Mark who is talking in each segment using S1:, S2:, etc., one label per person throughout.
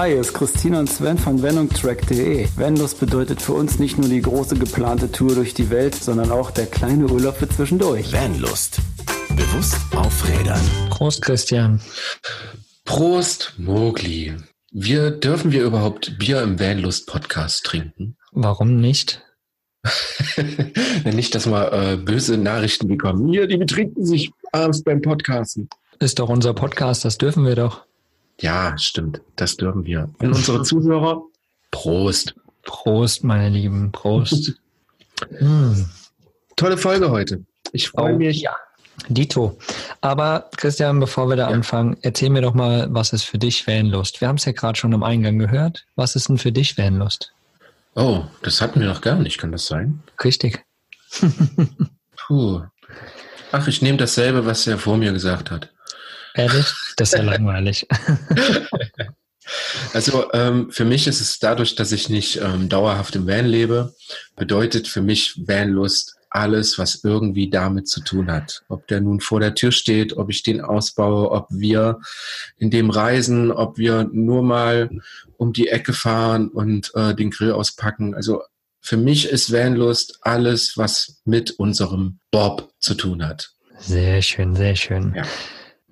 S1: Hi, hier ist Christina und Sven von VenungTrack.de. Vanlust bedeutet für uns nicht nur die große geplante Tour durch die Welt, sondern auch der kleine Urlaub für zwischendurch.
S2: Vanlust. Bewusst aufrädern.
S3: Prost, Christian.
S4: Prost, Mogli. Wir, dürfen wir überhaupt Bier im Vanlust-Podcast trinken?
S3: Warum nicht?
S4: nicht, dass wir äh, böse Nachrichten bekommen. Hier, die betrinken sich abends beim Podcasten.
S3: Ist doch unser Podcast, das dürfen wir doch.
S4: Ja, stimmt. Das dürfen wir. Und unsere Zuhörer, Prost.
S3: Prost, meine Lieben. Prost.
S4: hm. Tolle Folge heute. Ich freue oh, mich.
S3: Ja. Dito. Aber Christian, bevor wir da ja. anfangen, erzähl mir doch mal, was ist für dich Vanlust? Wir haben es ja gerade schon am Eingang gehört. Was ist denn für dich Vanlust?
S4: Oh, das hatten wir noch gar nicht, kann das sein?
S3: Richtig.
S4: Puh. Ach, ich nehme dasselbe, was er vor mir gesagt hat.
S3: Ehrlich? Das ist ja langweilig.
S4: Also ähm, für mich ist es dadurch, dass ich nicht ähm, dauerhaft im Van lebe, bedeutet für mich Vanlust alles, was irgendwie damit zu tun hat. Ob der nun vor der Tür steht, ob ich den ausbaue, ob wir in dem reisen, ob wir nur mal um die Ecke fahren und äh, den Grill auspacken. Also für mich ist Vanlust alles, was mit unserem Bob zu tun hat.
S3: Sehr schön, sehr schön. Ja.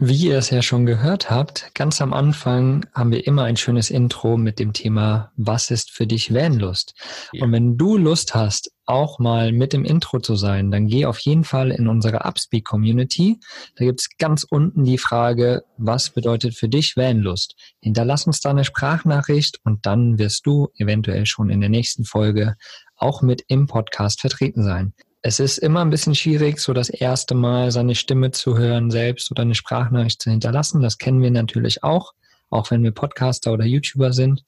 S3: Wie ihr es ja schon gehört habt, ganz am Anfang haben wir immer ein schönes Intro mit dem Thema, was ist für dich Vanlust? Ja. Und wenn du Lust hast, auch mal mit dem Intro zu sein, dann geh auf jeden Fall in unsere Upspeak Community. Da gibt's ganz unten die Frage, was bedeutet für dich Vanlust? Hinterlass uns da eine Sprachnachricht und dann wirst du eventuell schon in der nächsten Folge auch mit im Podcast vertreten sein. Es ist immer ein bisschen schwierig, so das erste Mal seine Stimme zu hören selbst oder eine Sprachnachricht zu hinterlassen. Das kennen wir natürlich auch, auch wenn wir Podcaster oder YouTuber sind.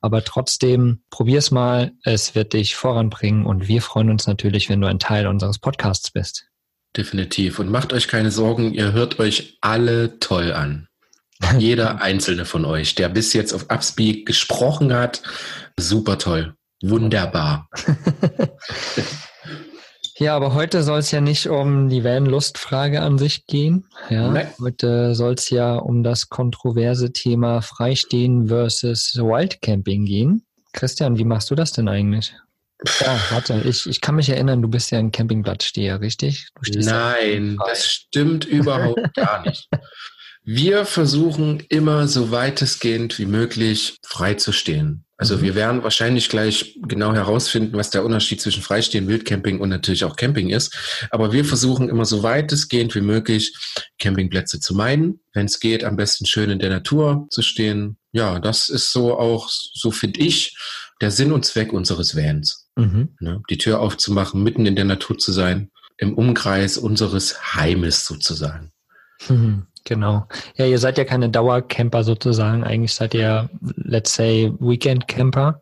S3: Aber trotzdem, probier's mal. Es wird dich voranbringen und wir freuen uns natürlich, wenn du ein Teil unseres Podcasts bist.
S4: Definitiv. Und macht euch keine Sorgen, ihr hört euch alle toll an. Jeder einzelne von euch, der bis jetzt auf Upspeak gesprochen hat, super toll. Wunderbar.
S3: Ja, aber heute soll es ja nicht um die Van-Lust-Frage an sich gehen. Ja, Nein. heute soll es ja um das kontroverse Thema Freistehen versus Wildcamping gehen. Christian, wie machst du das denn eigentlich? Ja, warte, ich, ich kann mich erinnern, du bist ja ein Campingplatzsteher, richtig?
S4: Nein, das stimmt überhaupt gar nicht. Wir versuchen immer so weitestgehend wie möglich frei zu stehen. Also mhm. wir werden wahrscheinlich gleich genau herausfinden, was der Unterschied zwischen Freistehen, Wildcamping und natürlich auch Camping ist. Aber wir versuchen immer so weitestgehend wie möglich Campingplätze zu meiden. Wenn es geht, am besten schön in der Natur zu stehen. Ja, das ist so auch, so finde ich, der Sinn und Zweck unseres Vans. Mhm. Ne? Die Tür aufzumachen, mitten in der Natur zu sein, im Umkreis unseres Heimes sozusagen.
S3: Mhm. Genau. Ja, ihr seid ja keine Dauercamper sozusagen. Eigentlich seid ihr, let's say, Weekend-Camper.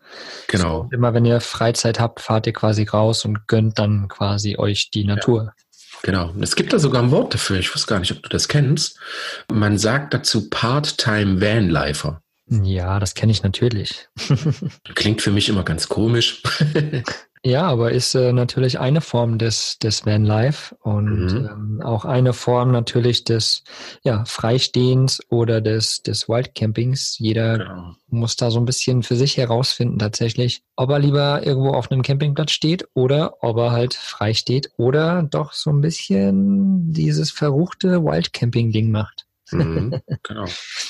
S4: Genau.
S3: So, immer wenn ihr Freizeit habt, fahrt ihr quasi raus und gönnt dann quasi euch die Natur. Ja.
S4: Genau. Es gibt da sogar ein Wort dafür. Ich weiß gar nicht, ob du das kennst. Man sagt dazu Part-Time Vanlifer.
S3: Ja, das kenne ich natürlich.
S4: Klingt für mich immer ganz komisch.
S3: Ja, aber ist äh, natürlich eine Form des, des Vanlife und mhm. ähm, auch eine Form natürlich des ja, Freistehens oder des, des Wildcampings. Jeder genau. muss da so ein bisschen für sich herausfinden tatsächlich, ob er lieber irgendwo auf einem Campingplatz steht oder ob er halt frei steht oder doch so ein bisschen dieses verruchte Wildcamping-Ding macht. Mhm, genau.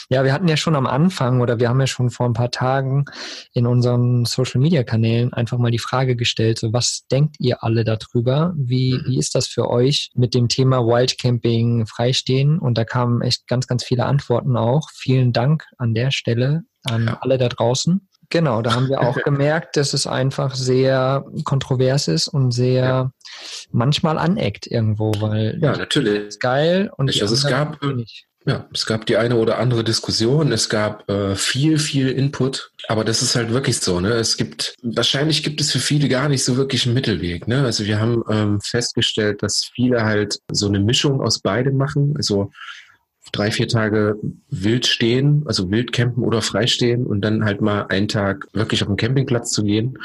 S3: ja, wir hatten ja schon am Anfang oder wir haben ja schon vor ein paar Tagen in unseren Social Media Kanälen einfach mal die Frage gestellt, so was denkt ihr alle darüber? Wie, mhm. wie ist das für euch mit dem Thema Wildcamping freistehen? Und da kamen echt ganz, ganz viele Antworten auch. Vielen Dank an der Stelle an ja. alle da draußen. Genau, da haben wir auch gemerkt, dass es einfach sehr kontrovers ist und sehr ja. manchmal aneckt irgendwo, weil
S4: ja, natürlich
S3: ist geil und
S4: ich, also es gab nicht. Ja, es gab die eine oder andere Diskussion, es gab äh, viel, viel Input, aber das ist halt wirklich so, ne? Es gibt, wahrscheinlich gibt es für viele gar nicht so wirklich einen Mittelweg, ne? Also wir haben ähm, festgestellt, dass viele halt so eine Mischung aus beidem machen. Also drei, vier Tage wild stehen, also wild campen oder freistehen und dann halt mal einen Tag wirklich auf den Campingplatz zu gehen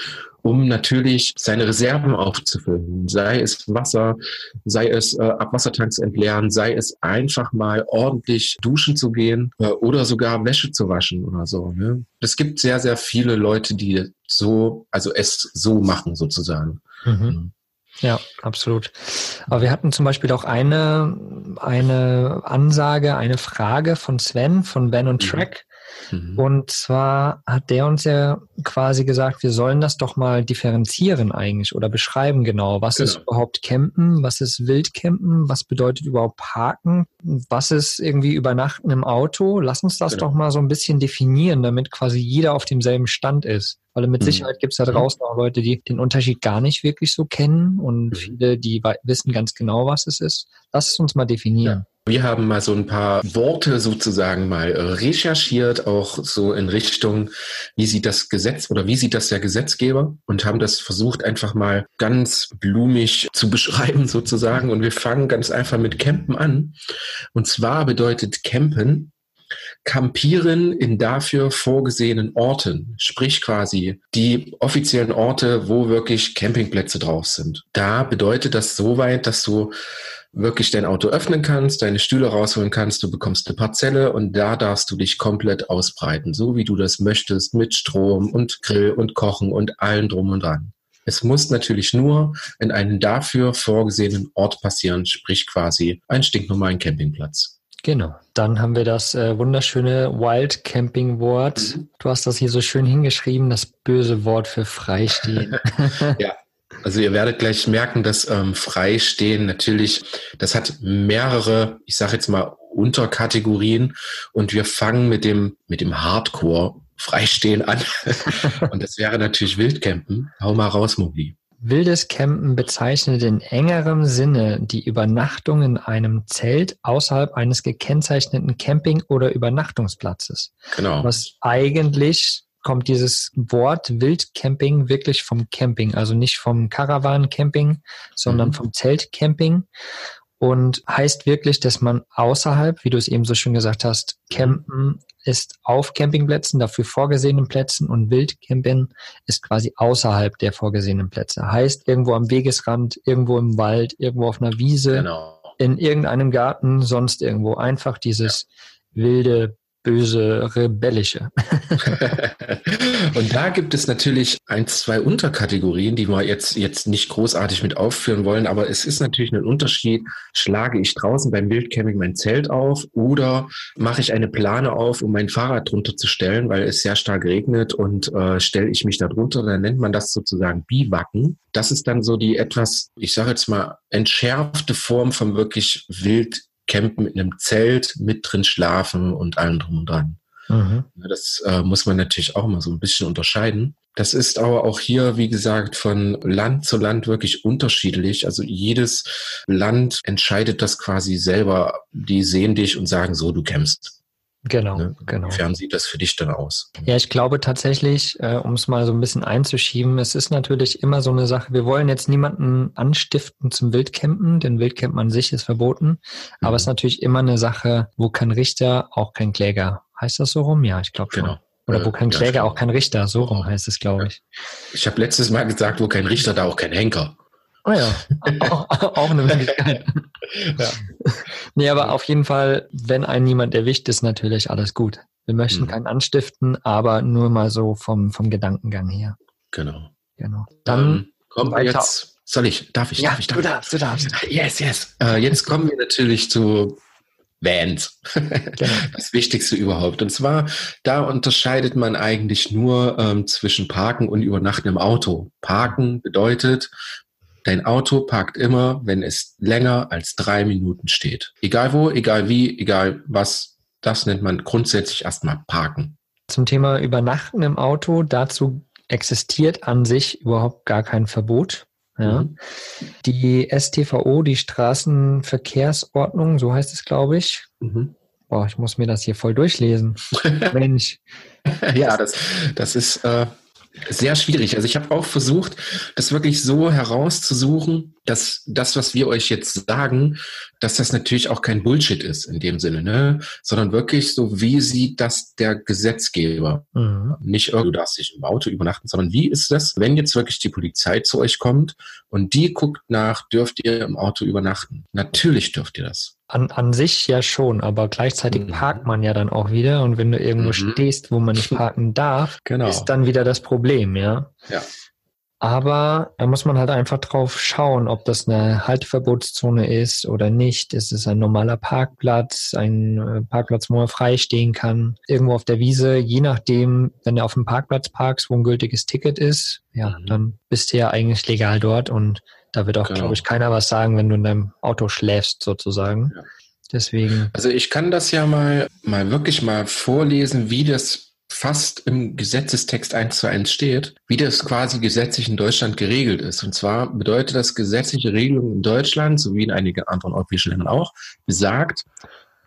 S4: um natürlich seine Reserven aufzufüllen. Sei es Wasser, sei es äh, Abwassertanks entleeren, sei es einfach mal ordentlich duschen zu gehen äh, oder sogar Wäsche zu waschen oder so. Ne? Es gibt sehr, sehr viele Leute, die so, also es so machen sozusagen. Mhm.
S3: mhm. Ja, absolut. Aber wir hatten zum Beispiel auch eine, eine Ansage, eine Frage von Sven von Ben und mhm. Track. Mhm. Und zwar hat der uns ja quasi gesagt, wir sollen das doch mal differenzieren eigentlich oder beschreiben genau. Was genau. ist überhaupt Campen? Was ist Wildcampen? Was bedeutet überhaupt Parken? Was ist irgendwie Übernachten im Auto? Lass uns das genau. doch mal so ein bisschen definieren, damit quasi jeder auf demselben Stand ist. Weil mit mhm. Sicherheit gibt es da draußen auch Leute, die den Unterschied gar nicht wirklich so kennen und mhm. viele, die wissen ganz genau, was es ist. Lass es uns mal definieren. Ja.
S4: Wir haben mal so ein paar Worte sozusagen mal recherchiert, auch so in Richtung, wie sieht das Gesetz oder wie sieht das der Gesetzgeber und haben das versucht einfach mal ganz blumig zu beschreiben sozusagen. Und wir fangen ganz einfach mit Campen an. Und zwar bedeutet Campen Campieren in dafür vorgesehenen Orten, sprich quasi die offiziellen Orte, wo wirklich Campingplätze drauf sind. Da bedeutet das soweit, dass du wirklich dein Auto öffnen kannst, deine Stühle rausholen kannst, du bekommst eine Parzelle und da darfst du dich komplett ausbreiten, so wie du das möchtest, mit Strom und Grill und Kochen und allem drum und dran. Es muss natürlich nur in einem dafür vorgesehenen Ort passieren, sprich quasi ein stinknormalen Campingplatz.
S3: Genau. Dann haben wir das äh, wunderschöne Wild Camping Wort. Mhm. Du hast das hier so schön hingeschrieben, das böse Wort für Freistehen.
S4: ja, also ihr werdet gleich merken, dass ähm, Freistehen natürlich, das hat mehrere, ich sage jetzt mal Unterkategorien und wir fangen mit dem mit dem Hardcore Freistehen an und das wäre natürlich Wildcampen. Hau mal raus, Mogli.
S3: Wildes Campen bezeichnet in engerem Sinne die Übernachtung in einem Zelt außerhalb eines gekennzeichneten Camping- oder Übernachtungsplatzes. Genau. Was eigentlich kommt dieses Wort Wildcamping wirklich vom Camping, also nicht vom Caravan-Camping, sondern mhm. vom Zeltcamping und heißt wirklich, dass man außerhalb, wie du es eben so schön gesagt hast, campen ist auf Campingplätzen, dafür vorgesehenen Plätzen und Wildcampen ist quasi außerhalb der vorgesehenen Plätze. Heißt irgendwo am Wegesrand, irgendwo im Wald, irgendwo auf einer Wiese, genau. in irgendeinem Garten, sonst irgendwo. Einfach dieses ja. wilde böse, rebellische.
S4: und da gibt es natürlich ein, zwei Unterkategorien, die wir jetzt, jetzt nicht großartig mit aufführen wollen, aber es ist natürlich ein Unterschied. Schlage ich draußen beim Wildcamping mein Zelt auf oder mache ich eine Plane auf, um mein Fahrrad drunter zu stellen, weil es sehr stark regnet und äh, stelle ich mich da drunter, dann nennt man das sozusagen Biwacken. Das ist dann so die etwas, ich sage jetzt mal, entschärfte Form von wirklich wild campen in einem Zelt, mit drin schlafen und allem drum und dran. Mhm. Das äh, muss man natürlich auch mal so ein bisschen unterscheiden. Das ist aber auch hier, wie gesagt, von Land zu Land wirklich unterschiedlich. Also jedes Land entscheidet das quasi selber. Die sehen dich und sagen so, du campst.
S3: Genau, ne? genau.
S4: Inwiefern sieht das für dich dann aus?
S3: Ja, ich glaube tatsächlich, äh, um es mal so ein bisschen einzuschieben, es ist natürlich immer so eine Sache, wir wollen jetzt niemanden anstiften zum Wildcampen, denn Wildcampen an sich ist verboten, mhm. aber es ist natürlich immer eine Sache, wo kein Richter, auch kein Kläger. Heißt das so rum? Ja, ich glaube schon. Genau. Oder wo kein Kläger, ja, auch kein Richter, so rum heißt es, glaube ich.
S4: Ich habe letztes Mal gesagt, wo kein Richter, da auch kein Henker.
S3: Oh ja, auch, eine Möglichkeit. ja. Nee, aber auf jeden Fall, wenn ein niemand erwischt, ist natürlich alles gut. Wir möchten mhm. keinen anstiften, aber nur mal so vom, vom Gedankengang her.
S4: Genau.
S3: Genau.
S4: Dann ähm, kommen wir jetzt. Soll ich? Darf ich?
S3: Ja,
S4: darf ich?
S3: Darf du darfst, du darfst.
S4: Yes, yes. Äh, jetzt kommen wir natürlich zu Vans. Genau. Das Wichtigste überhaupt. Und zwar, da unterscheidet man eigentlich nur ähm, zwischen Parken und Übernachten im Auto. Parken bedeutet, Dein Auto parkt immer, wenn es länger als drei Minuten steht. Egal wo, egal wie, egal was. Das nennt man grundsätzlich erstmal Parken.
S3: Zum Thema Übernachten im Auto, dazu existiert an sich überhaupt gar kein Verbot. Ja. Mhm. Die STVO, die Straßenverkehrsordnung, so heißt es, glaube ich. Mhm. Boah, ich muss mir das hier voll durchlesen. Mensch.
S4: ja, das, das ist äh, Sehr schwierig. Also ich habe auch versucht, das wirklich so herauszusuchen, dass das, was wir euch jetzt sagen, dass das natürlich auch kein Bullshit ist in dem Sinne, ne? sondern wirklich so, wie sieht das der Gesetzgeber? Mhm. Nicht, du darfst dich im Auto übernachten, sondern wie ist das, wenn jetzt wirklich die Polizei zu euch kommt und die guckt nach, dürft ihr im Auto übernachten? Natürlich dürft ihr das.
S3: An, an sich ja schon, aber gleichzeitig mhm. parkt man ja dann auch wieder und wenn du irgendwo mhm. stehst, wo man nicht parken darf, genau. ist dann wieder das Problem, ja.
S4: Ja.
S3: Aber da muss man halt einfach drauf schauen, ob das eine Halteverbotszone ist oder nicht. Ist es ein normaler Parkplatz, ein äh, Parkplatz, wo man frei stehen kann, irgendwo auf der Wiese. Je nachdem, wenn du auf dem Parkplatz parkst, wo ein gültiges Ticket ist, ja, mhm. dann bist du ja eigentlich legal dort und da wird auch, genau. glaube ich, keiner was sagen, wenn du in deinem Auto schläfst, sozusagen. Ja. Deswegen.
S4: Also ich kann das ja mal, mal wirklich mal vorlesen, wie das fast im Gesetzestext eins zu eins steht, wie das quasi gesetzlich in Deutschland geregelt ist. Und zwar bedeutet das gesetzliche Regelung in Deutschland, sowie in einigen anderen europäischen Ländern auch, besagt,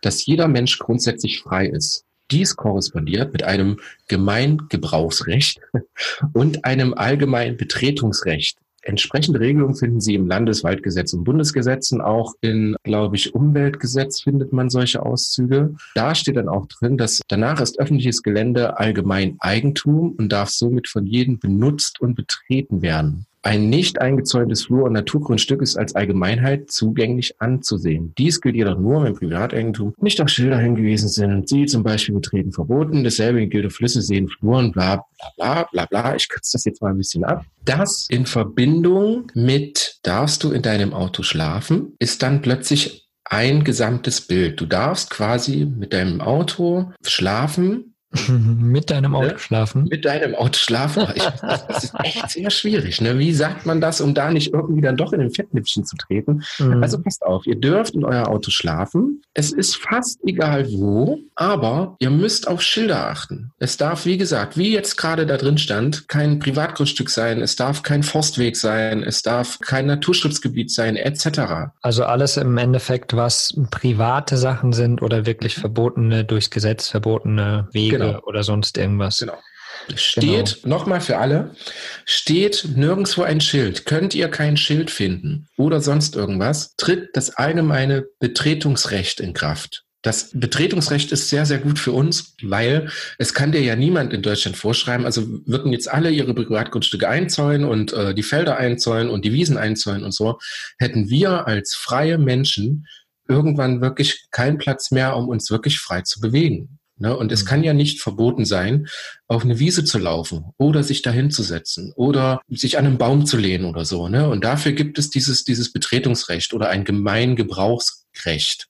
S4: dass jeder Mensch grundsätzlich frei ist. Dies korrespondiert mit einem Gemeingebrauchsrecht und einem allgemeinen Betretungsrecht Entsprechende Regelungen finden Sie im Landeswaldgesetz und Bundesgesetzen. Auch in, glaube ich, Umweltgesetz findet man solche Auszüge. Da steht dann auch drin, dass danach ist öffentliches Gelände allgemein Eigentum und darf somit von jedem benutzt und betreten werden. Ein nicht eingezäuntes Flur- und Naturgrundstück ist als Allgemeinheit zugänglich anzusehen. Dies gilt jedoch nur, wenn Privateigentum nicht auf Schilder hingewiesen sind, sie zum Beispiel betreten verboten. Dasselbe gilt auf Flüsse, Seen, Fluren, bla bla bla bla bla. Ich kürze das jetzt mal ein bisschen ab. Das in Verbindung mit darfst du in deinem Auto schlafen, ist dann plötzlich ein gesamtes Bild. Du darfst quasi mit deinem Auto schlafen
S3: Mit deinem Auto ne? schlafen?
S4: Mit deinem Auto schlafen. Ich, das ist echt sehr schwierig. Ne? Wie sagt man das, um da nicht irgendwie dann doch in den Fettnäpfchen zu treten? Mhm. Also passt auf, ihr dürft in euer Auto schlafen. Es ist fast egal wo, aber ihr müsst auf Schilder achten. Es darf, wie gesagt, wie jetzt gerade da drin stand, kein Privatgrundstück sein, es darf kein Forstweg sein, es darf kein Naturschutzgebiet sein, etc.
S3: Also alles im Endeffekt, was private Sachen sind oder wirklich verbotene, durchs Gesetz verbotene Wege genau. oder sonst irgendwas.
S4: Genau. Steht, genau. nochmal für alle, steht nirgendwo ein Schild. Könnt ihr kein Schild finden oder sonst irgendwas, tritt das allgemeine Betretungsrecht in Kraft. Das Betretungsrecht ist sehr, sehr gut für uns, weil es kann dir ja niemand in Deutschland vorschreiben. Also würden jetzt alle ihre Privatgrundstücke einzäunen und äh, die Felder einzäunen und die Wiesen einzäunen und so, hätten wir als freie Menschen irgendwann wirklich keinen Platz mehr, um uns wirklich frei zu bewegen. Ne? Und es mhm. kann ja nicht verboten sein, auf eine Wiese zu laufen oder sich dahin zu setzen oder sich an einen Baum zu lehnen oder so. Ne? Und dafür gibt es dieses, dieses Betretungsrecht oder ein Gemeingebrauchsrecht,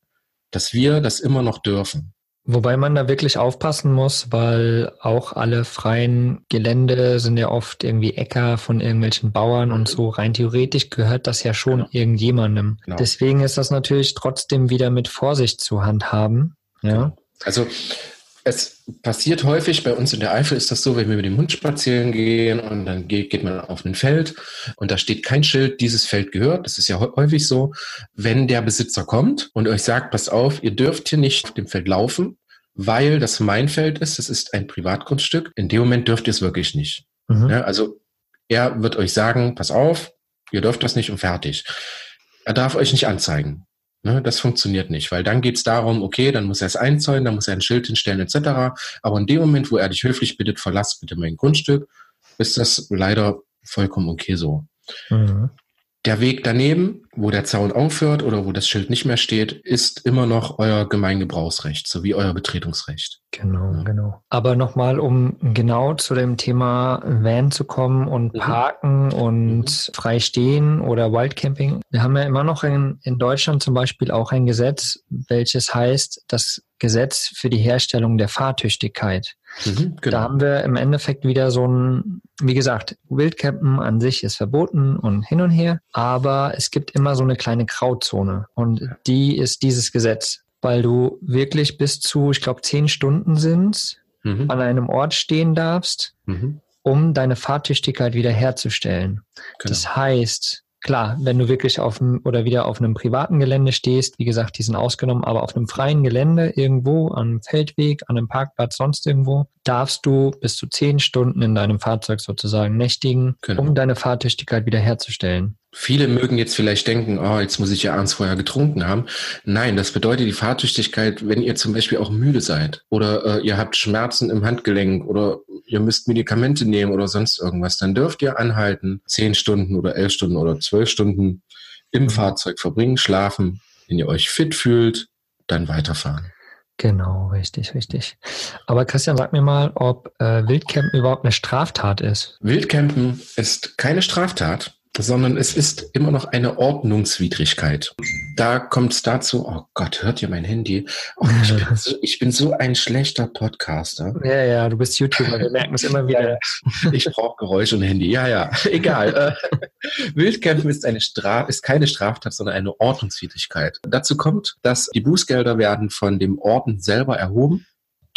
S4: dass wir das immer noch dürfen.
S3: Wobei man da wirklich aufpassen muss, weil auch alle freien Gelände sind ja oft irgendwie Äcker von irgendwelchen Bauern und so. Rein theoretisch gehört das ja schon genau. irgendjemandem. Genau. Deswegen ist das natürlich trotzdem wieder mit Vorsicht zu handhaben. Ja. Genau.
S4: Also es passiert häufig, bei uns in der Eifel ist das so, wenn wir mit dem Hund spazieren gehen und dann geht, geht man auf ein Feld und da steht kein Schild, dieses Feld gehört. Das ist ja häufig so. Wenn der Besitzer kommt und euch sagt, pass auf, ihr dürft hier nicht auf dem Feld laufen, weil das mein Feld ist, das ist ein Privatgrundstück, in dem Moment dürft ihr es wirklich nicht. Mhm. Ja, also er wird euch sagen, pass auf, ihr dürft das nicht und fertig. Er darf euch nicht anzeigen. Ne, das funktioniert nicht, weil dann geht es darum, okay, dann muss er es einzäunen, dann muss er ein Schild hinstellen etc. Aber in dem Moment, wo er dich höflich bittet, verlass bitte mein Grundstück, ist das leider vollkommen okay so. Mhm. Der Weg daneben, wo der Zaun aufhört oder wo das Schild nicht mehr steht, ist immer noch euer Gemeingebrauchsrecht sowie euer Betretungsrecht.
S3: Genau, ja. genau. Aber nochmal, um genau zu dem Thema Van zu kommen und mhm. Parken und mhm. frei stehen oder Wildcamping. Wir haben ja immer noch in, in Deutschland zum Beispiel auch ein Gesetz, welches heißt das Gesetz für die Herstellung der Fahrtüchtigkeit. Mhm, genau. Da haben wir im Endeffekt wieder so ein, wie gesagt, Wildcampen an sich ist verboten und hin und her, aber es gibt immer so eine kleine Grauzone und die ist dieses Gesetz, weil du wirklich bis zu, ich glaube, zehn Stunden sind, mhm. an einem Ort stehen darfst, mhm. um deine Fahrtüchtigkeit wiederherzustellen. Genau. Das heißt, klar, wenn du wirklich auf einem oder wieder auf einem privaten Gelände stehst, wie gesagt, die sind ausgenommen, aber auf einem freien Gelände irgendwo, an einem Feldweg, an einem Parkplatz, sonst irgendwo, darfst du bis zu zehn Stunden in deinem Fahrzeug sozusagen nächtigen, genau. um deine Fahrtüchtigkeit wiederherzustellen.
S4: Viele mögen jetzt vielleicht denken, oh, jetzt muss ich ja abends vorher getrunken haben. Nein, das bedeutet die Fahrtüchtigkeit, wenn ihr zum Beispiel auch müde seid oder äh, ihr habt Schmerzen im Handgelenk oder ihr müsst Medikamente nehmen oder sonst irgendwas, dann dürft ihr anhalten, zehn Stunden oder elf Stunden oder zwölf Stunden im. Fahrzeug verbringen, schlafen, wenn ihr euch fit fühlt, dann weiterfahren.
S3: Genau, richtig, richtig. Aber Christian, sag mir mal, ob äh, Wildcampen überhaupt eine Straftat ist.
S4: Wildcampen ist keine Straftat sondern es ist immer noch eine Ordnungswidrigkeit. Da kommt es dazu, oh Gott, hört ihr mein Handy? Oh, ich, bin so, ich, bin so, ein schlechter Podcaster.
S3: Ja, ja, du bist YouTuber, wir merken es immer wieder.
S4: ich brauche Geräusch und Handy. Ja, ja, egal. Wildcampen ist, eine Straf ist keine Straftat, sondern eine Ordnungswidrigkeit. Dazu kommt, dass die Bußgelder werden von dem Orden selber erhoben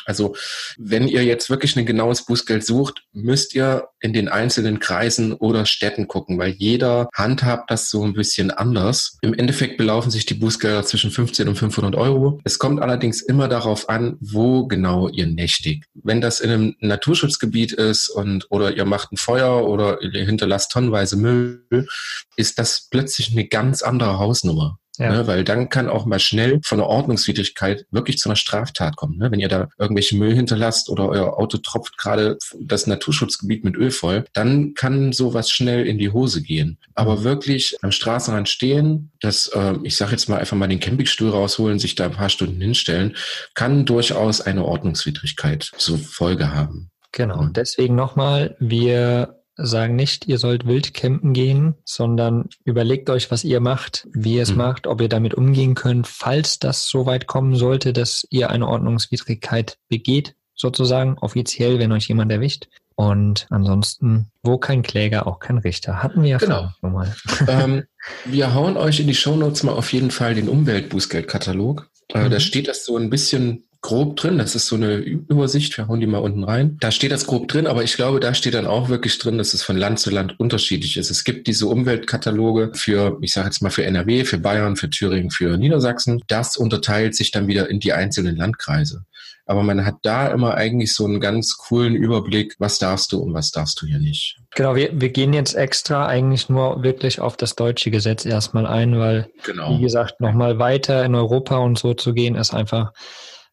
S4: also wenn ihr jetzt wirklich ein genaues Bußgeld sucht, müsst ihr in den einzelnen Kreisen oder Städten gucken, weil jeder handhabt das so ein bisschen anders. Im Endeffekt belaufen sich die Bußgelder zwischen 15 und 500 Euro. Es kommt allerdings immer darauf an, wo genau ihr nächtigt. Wenn das in einem Naturschutzgebiet ist und oder ihr macht ein Feuer oder ihr hinterlasst tonnenweise Müll, ist das plötzlich eine ganz andere Hausnummer. Ja. Ne, weil dann kann auch mal schnell von einer Ordnungswidrigkeit wirklich zu einer Straftat kommen. Ne? Wenn ihr da irgendwelche Müll hinterlasst oder euer Auto tropft gerade das Naturschutzgebiet mit Öl voll, dann kann sowas schnell in die Hose gehen. Aber mhm. wirklich am Straßenrand stehen, das, äh, ich sage jetzt mal einfach mal den Campingstuhl rausholen, sich da ein paar Stunden hinstellen, kann durchaus eine Ordnungswidrigkeit zur Folge haben.
S3: Genau, deswegen nochmal, wir sagen nicht, ihr sollt wild campen gehen, sondern überlegt euch, was ihr macht, wie ihr es mhm. macht, ob ihr damit umgehen könnt, falls das so weit kommen sollte, dass ihr eine Ordnungswidrigkeit begeht, sozusagen offiziell, wenn euch jemand erwischt. Und ansonsten, wo kein Kläger, auch kein Richter. Hatten wir ja
S4: genau. schon mal. ähm, wir hauen euch in die Shownotes mal auf jeden Fall den Umweltbußgeldkatalog. Äh, mhm. Da steht das so ein bisschen grob drin. Das ist so eine Übersicht. Wir hauen die mal unten rein. Da steht das grob drin, aber ich glaube, da steht dann auch wirklich drin, dass es von Land zu Land unterschiedlich ist. Es gibt diese Umweltkataloge für, ich sage jetzt mal für NRW, für Bayern, für Thüringen, für Niedersachsen. Das unterteilt sich dann wieder in die einzelnen Landkreise. Aber man hat da immer eigentlich so einen ganz coolen Überblick, was darfst du und was darfst du hier nicht.
S3: Genau, wir, wir gehen jetzt extra eigentlich nur wirklich auf das deutsche Gesetz erstmal ein, weil, genau. wie gesagt, nochmal weiter in Europa und so zu gehen, ist einfach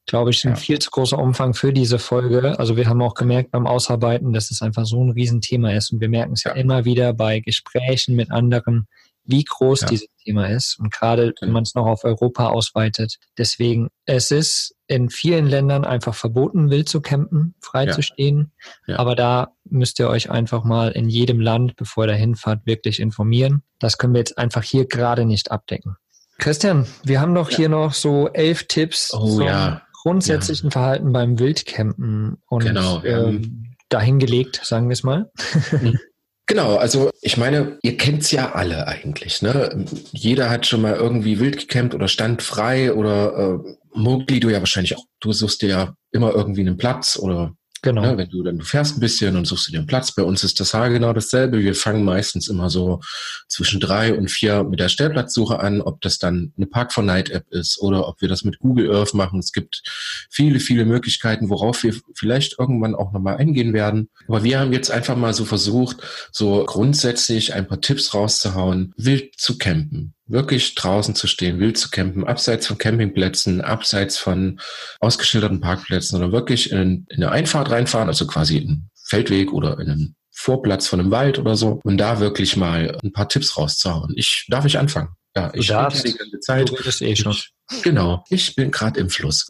S3: glaube ich, ein ja. viel zu großer Umfang für diese Folge. Also wir haben auch gemerkt beim Ausarbeiten, dass es einfach so ein Riesenthema ist. Und wir merken es ja, ja immer wieder bei Gesprächen mit anderen, wie groß ja. dieses Thema ist. Und gerade wenn man es noch auf Europa ausweitet. Deswegen, es ist in vielen Ländern einfach verboten, wild zu campen, frei ja. zu stehen. Ja. Aber da müsst ihr euch einfach mal in jedem Land, bevor ihr da hinfahrt, wirklich informieren. Das können wir jetzt einfach hier gerade nicht abdecken. Christian, wir haben doch hier noch so elf Tipps
S4: oh, ja
S3: grundsätzlichen ja. Verhalten beim Wildcampen und
S4: genau,
S3: äh, dahingelegt, sagen wir es mal.
S4: Mhm. Genau, also ich meine, ihr kennt's ja alle eigentlich. Ne? Jeder hat schon mal irgendwie wild gecampt oder stand frei oder äh, Mogli, du ja wahrscheinlich auch. Du suchst dir ja immer irgendwie einen Platz oder Genau. Ja, wenn du dann du fährst ein bisschen und suchst dir den Platz. Bei uns ist das Haar genau dasselbe. Wir fangen meistens immer so zwischen drei und vier mit der Stellplatzsuche an, ob das dann eine Park for Night App ist oder ob wir das mit Google Earth machen. Es gibt viele, viele Möglichkeiten, worauf wir vielleicht irgendwann auch nochmal eingehen werden. Aber wir haben jetzt einfach mal so versucht, so grundsätzlich ein paar Tipps rauszuhauen, wild zu campen wirklich draußen zu stehen, wild zu campen, abseits von Campingplätzen, abseits von ausgeschilderten Parkplätzen oder wirklich in, in eine Einfahrt reinfahren, also quasi in Feldweg oder in einen Vorplatz von einem Wald oder so und da wirklich mal ein paar Tipps rauszuhauen. Ich darf ich anfangen.
S3: Ja, ich darf die ganze Zeit.
S4: Du eh schon. Ich, genau, ich bin gerade im Fluss.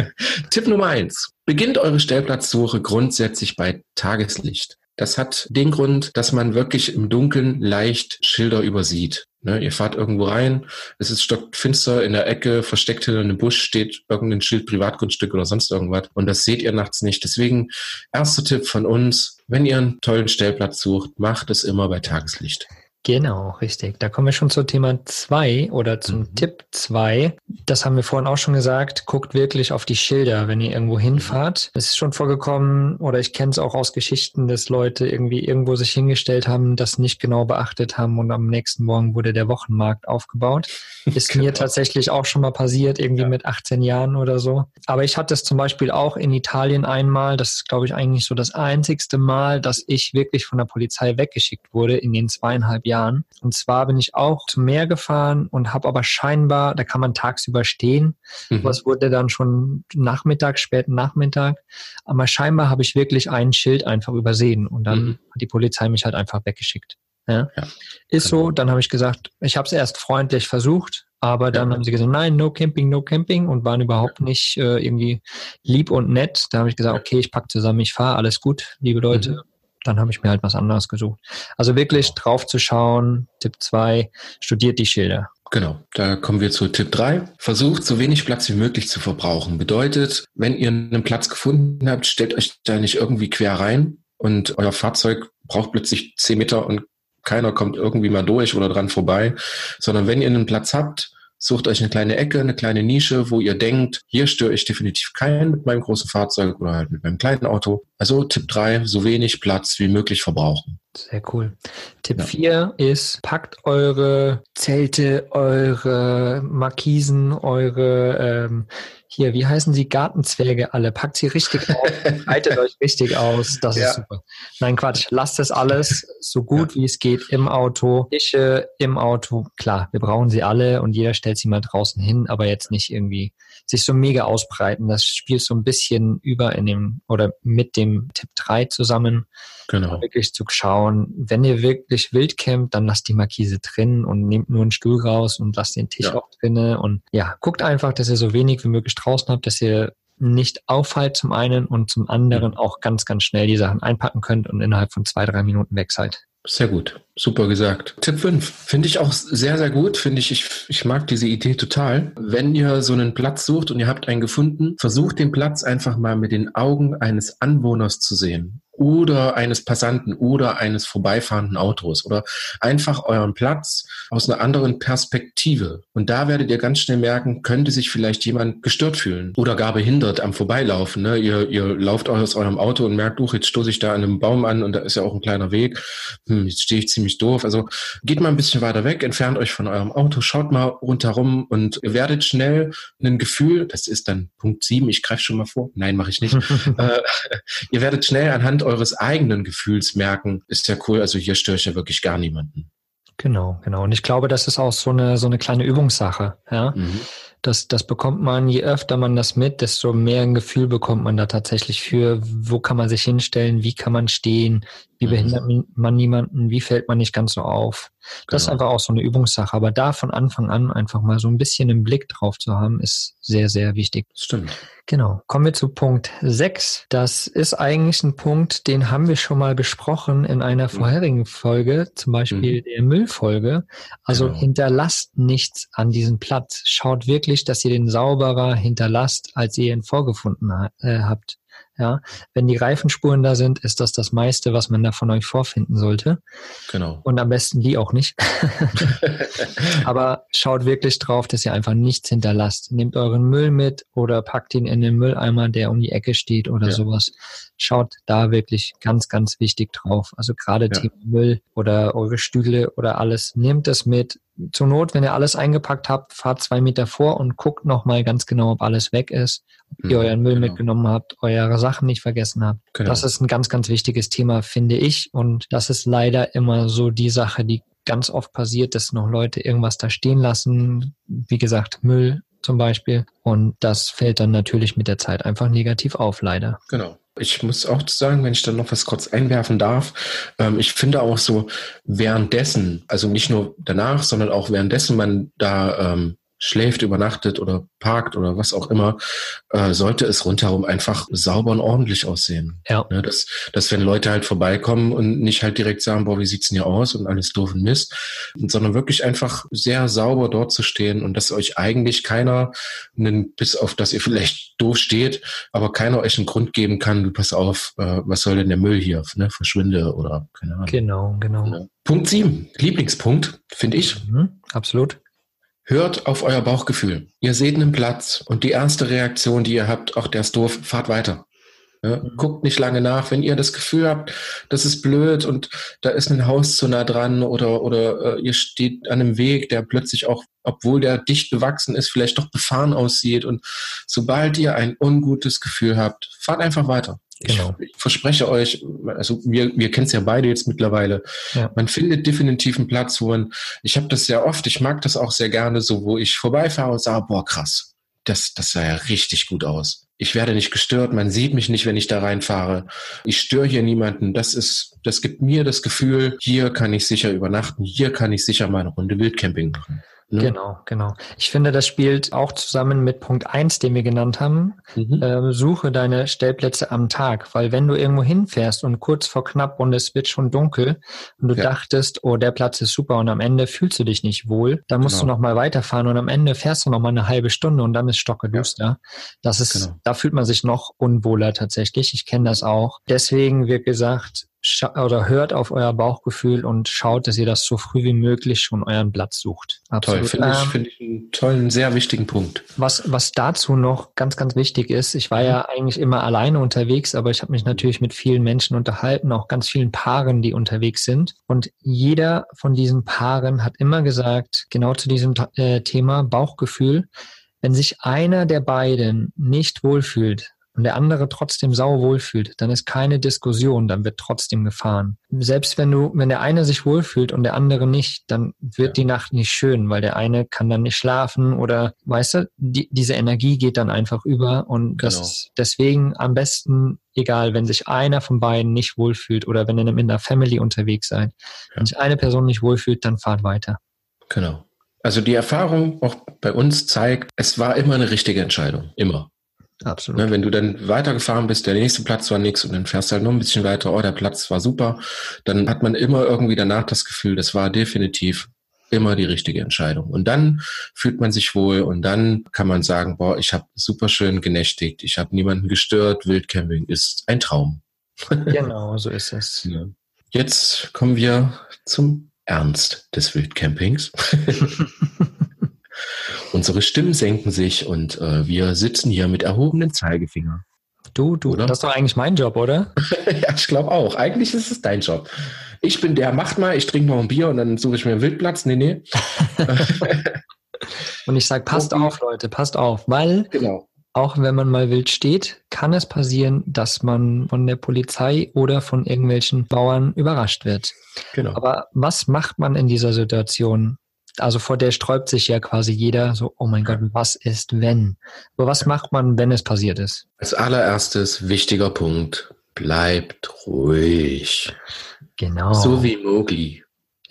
S4: Tipp Nummer eins. Beginnt eure Stellplatzsuche grundsätzlich bei Tageslicht. Das hat den Grund, dass man wirklich im Dunkeln leicht Schilder übersieht. Ne, ihr fahrt irgendwo rein, es ist stockfinster in der Ecke, versteckt hinter einem Busch steht irgendein Schild Privatgrundstück oder sonst irgendwas und das seht ihr nachts nicht. Deswegen erster Tipp von uns, wenn ihr einen tollen Stellplatz sucht, macht es immer bei Tageslicht.
S3: Genau, richtig. Da kommen wir schon zum Thema zwei oder zum mhm. Tipp zwei. Das haben wir vorhin auch schon gesagt. Guckt wirklich auf die Schilder, wenn ihr irgendwo hinfahrt. Es ist schon vorgekommen, oder ich kenne es auch aus Geschichten, dass Leute irgendwie irgendwo sich hingestellt haben, das nicht genau beachtet haben und am nächsten Morgen wurde der Wochenmarkt aufgebaut. Ist genau. mir tatsächlich auch schon mal passiert, irgendwie ja. mit 18 Jahren oder so. Aber ich hatte es zum Beispiel auch in Italien einmal. Das ist, glaube ich, eigentlich so das einzigste Mal, dass ich wirklich von der Polizei weggeschickt wurde in den zweieinhalb Jahren Jahren. Und zwar bin ich auch zum Meer gefahren und habe aber scheinbar, da kann man tagsüber stehen, mhm. es wurde dann schon Nachmittag, späten Nachmittag. Aber scheinbar habe ich wirklich ein Schild einfach übersehen und dann mhm. hat die Polizei mich halt einfach weggeschickt. Ja. ja ist genau. so, dann habe ich gesagt, ich habe es erst freundlich versucht, aber dann ja. haben sie gesagt, nein, no camping, no camping und waren überhaupt nicht äh, irgendwie lieb und nett. Da habe ich gesagt, okay, ich packe zusammen, ich fahre, alles gut, liebe Leute. Mhm dann habe ich mir halt was anderes gesucht. Also wirklich genau. drauf zu schauen, Tipp 2, studiert die Schilder.
S4: Genau, da kommen wir zu Tipp 3. Versucht so wenig Platz wie möglich zu verbrauchen. Bedeutet, wenn ihr einen Platz gefunden habt, stellt euch da nicht irgendwie quer rein und euer Fahrzeug braucht plötzlich 10 Meter und keiner kommt irgendwie mal durch oder dran vorbei, sondern wenn ihr einen Platz habt, Sucht euch eine kleine Ecke, eine kleine Nische, wo ihr denkt, hier störe ich definitiv keinen mit meinem großen Fahrzeug oder halt mit meinem kleinen Auto. Also Tipp 3, so wenig Platz wie möglich verbrauchen.
S3: Sehr cool. Tipp 4 ja. ist, packt eure Zelte, eure Markisen, eure ähm, hier, wie heißen sie, Gartenzwerge alle, packt sie richtig auf, breitet euch richtig aus, das ja. ist super. Nein, Quatsch, lasst es alles so gut ja. wie es geht im Auto, Tische im Auto, klar, wir brauchen sie alle und jeder stellt sie mal draußen hin, aber jetzt nicht irgendwie sich so mega ausbreiten. Das spielt so ein bisschen über in dem oder mit dem Tipp 3 zusammen. Genau. Wirklich zu schauen, wenn ihr wirklich wild campt, dann lasst die Markise drin und nehmt nur einen Stuhl raus und lasst den Tisch ja. auch drinnen und ja, guckt einfach, dass ihr so wenig wie möglich draußen habt, dass ihr nicht auffallt zum einen und zum anderen auch ganz, ganz schnell die Sachen einpacken könnt und innerhalb von zwei, drei Minuten weg seid.
S4: Sehr gut, super gesagt. Tipp 5 finde ich auch sehr, sehr gut. Finde ich, ich, ich mag diese Idee total. Wenn ihr so einen Platz sucht und ihr habt einen gefunden, versucht den Platz einfach mal mit den Augen eines Anwohners zu sehen oder eines Passanten oder eines vorbeifahrenden Autos oder einfach euren Platz aus einer anderen Perspektive. Und da werdet ihr ganz schnell merken, könnte sich vielleicht jemand gestört fühlen oder gar behindert am Vorbeilaufen. Ne? Ihr, ihr lauft aus eurem Auto und merkt, uch, jetzt stoße ich da an einem Baum an und da ist ja auch ein kleiner Weg. Hm, jetzt stehe ich ziemlich doof. Also geht mal ein bisschen weiter weg, entfernt euch von eurem Auto, schaut mal rundherum und ihr werdet schnell ein Gefühl, das ist dann Punkt sieben, ich greife schon mal vor. Nein, mache ich nicht. äh, ihr werdet schnell anhand eures eigenen Gefühls merken, ist ja cool, also hier störe ich ja wirklich gar niemanden.
S3: Genau, genau. Und ich glaube, das ist auch so eine, so eine kleine Übungssache, ja. Mhm. Das, das bekommt man, je öfter man das mit, desto mehr ein Gefühl bekommt man da tatsächlich für, wo kann man sich hinstellen, wie kann man stehen, wie mhm. behindert man niemanden, wie fällt man nicht ganz so auf. Das genau. ist einfach auch so eine Übungssache. Aber da von Anfang an einfach mal so ein bisschen einen Blick drauf zu haben, ist sehr, sehr wichtig.
S4: Stimmt.
S3: Genau. Kommen wir zu Punkt 6. Das ist eigentlich ein Punkt, den haben wir schon mal besprochen in einer mhm. vorherigen Folge, zum Beispiel mhm. der Müllfolge. Also genau. hinterlasst nichts an diesem Platz. Schaut wirklich, dass ihr den sauberer hinterlasst, als ihr ihn vorgefunden äh, habt. Ja, wenn die Reifenspuren da sind, ist das das meiste, was man da von euch vorfinden sollte.
S4: Genau.
S3: Und am besten die auch nicht. Aber schaut wirklich drauf, dass ihr einfach nichts hinterlasst. Nehmt euren Müll mit oder packt ihn in den Mülleimer, der um die Ecke steht oder ja. sowas. Schaut da wirklich ganz, ganz wichtig drauf. Also gerade ja. Thema Müll oder eure Stühle oder alles. Nehmt es mit, zur Not, wenn ihr alles eingepackt habt, fahrt zwei Meter vor und guckt nochmal ganz genau, ob alles weg ist, ob ihr mhm, euren Müll genau. mitgenommen habt, eure Sachen nicht vergessen habt. Genau. Das ist ein ganz, ganz wichtiges Thema, finde ich. Und das ist leider immer so die Sache, die ganz oft passiert, dass noch Leute irgendwas da stehen lassen. Wie gesagt, Müll zum Beispiel. Und das fällt dann natürlich mit der Zeit einfach negativ auf, leider.
S4: Genau. Ich muss auch sagen, wenn ich dann noch was kurz einwerfen darf, ähm, ich finde auch so währenddessen, also nicht nur danach, sondern auch währenddessen man da ähm, schläft, übernachtet oder parkt oder was auch immer, äh, sollte es rundherum einfach sauber und ordentlich aussehen. Ja. Ne, dass, dass wenn Leute halt vorbeikommen und nicht halt direkt sagen, boah, wie sieht's denn hier aus und alles doof und Mist, sondern wirklich einfach sehr sauber dort zu stehen und dass euch eigentlich keiner, einen, bis auf dass ihr vielleicht doof steht, aber keiner euch einen Grund geben kann, du pass auf, äh, was soll denn der Müll hier, ne, verschwinde oder keine Ahnung.
S3: Genau, genau. Ja.
S4: Punkt sieben, Lieblingspunkt, finde ich.
S3: Mhm, absolut.
S4: Hört auf euer Bauchgefühl. Ihr seht einen Platz und die erste Reaktion, die ihr habt, auch der ist doof, fahrt weiter. Ja, mhm. guckt nicht lange nach, wenn ihr das Gefühl habt, das ist blöd und da ist ein Haus zu nah dran oder, oder äh, ihr steht an einem Weg, der plötzlich auch, obwohl der dicht bewachsen ist, vielleicht doch befahren aussieht. Und sobald ihr ein ungutes Gefühl habt, fahrt einfach weiter. Genau. Ich, ich verspreche euch, also wir, wir kennen es ja beide jetzt mittlerweile, ja. man findet definitiv einen Platz, wo man, ich habe das sehr oft, ich mag das auch sehr gerne, so wo ich vorbeifahre und sage, boah, krass, das, das sah ja richtig gut aus. Ich werde nicht gestört, man sieht mich nicht, wenn ich da reinfahre. Ich störe hier niemanden. Das ist, das gibt mir das Gefühl, hier kann ich sicher übernachten, hier kann ich sicher meine Runde Wildcamping machen.
S3: Ne? Genau, genau. Ich finde, das spielt auch zusammen mit Punkt eins, den wir genannt haben. Mhm. Äh, suche deine Stellplätze am Tag, weil wenn du irgendwo hinfährst und kurz vor knapp und es wird schon dunkel und du ja. dachtest, oh, der Platz ist super und am Ende fühlst du dich nicht wohl, dann musst genau. du noch mal weiterfahren und am Ende fährst du noch mal eine halbe Stunde und dann ist stockeduster. Ja. Das ist, genau. da fühlt man sich noch unwohler tatsächlich. Ich kenne das auch. Deswegen wird gesagt, oder hört auf euer Bauchgefühl und schaut, dass ihr das so früh wie möglich schon euren Platz sucht.
S4: Absolut. Toll, finde ich, ähm, find ich einen tollen, sehr wichtigen Punkt.
S3: Was, was dazu noch ganz, ganz wichtig ist, ich war ja eigentlich immer alleine unterwegs, aber ich habe mich natürlich mit vielen Menschen unterhalten, auch ganz vielen Paaren, die unterwegs sind. Und jeder von diesen Paaren hat immer gesagt, genau zu diesem äh, Thema Bauchgefühl, wenn sich einer der beiden nicht wohlfühlt, und der andere trotzdem sau wohlfühlt, dann ist keine Diskussion, dann wird trotzdem gefahren. Selbst wenn du, wenn der eine sich wohlfühlt und der andere nicht, dann wird ja. die Nacht nicht schön, weil der eine kann dann nicht schlafen oder, weißt du, die, diese Energie geht dann einfach über und das genau. ist deswegen am besten, egal, wenn sich einer von beiden nicht wohlfühlt oder wenn ihr in einer Family unterwegs seid, ja. wenn sich eine Person nicht wohlfühlt, dann fahrt weiter.
S4: Genau. Also die Erfahrung auch bei uns zeigt, es war immer eine richtige Entscheidung. Immer. Absolut. Ne, wenn du dann weitergefahren bist, der nächste Platz war nix und dann fährst du halt noch ein bisschen weiter, oh, der Platz war super, dann hat man immer irgendwie danach das Gefühl, das war definitiv immer die richtige Entscheidung. Und dann fühlt man sich wohl und dann kann man sagen, boah, ich habe super schön genächtigt, ich habe niemanden gestört, Wildcamping ist ein Traum.
S3: Genau, so ist es.
S4: Jetzt kommen wir zum Ernst des Wildcampings. Unsere Stimmen senken sich und äh, wir sitzen hier mit erhobenen Zeigefinger.
S3: Du, du, oder? das ist doch eigentlich mein Job, oder?
S4: ja, ich glaube auch. Eigentlich ist es dein Job. Ich bin der, macht mal, ich trinke noch ein Bier und dann suche ich mir einen Wildplatz. Nee, nee.
S3: und ich sage, passt okay. auf, Leute, passt auf, weil genau. auch wenn man mal wild steht, kann es passieren, dass man von der Polizei oder von irgendwelchen Bauern überrascht wird. Genau. Aber was macht man in dieser Situation? Also vor der sträubt sich ja quasi jeder so, oh mein Gott, was ist wenn? Aber was macht man, wenn es passiert ist?
S4: Als allererstes wichtiger Punkt, bleibt ruhig. Genau. So wie Mowgli.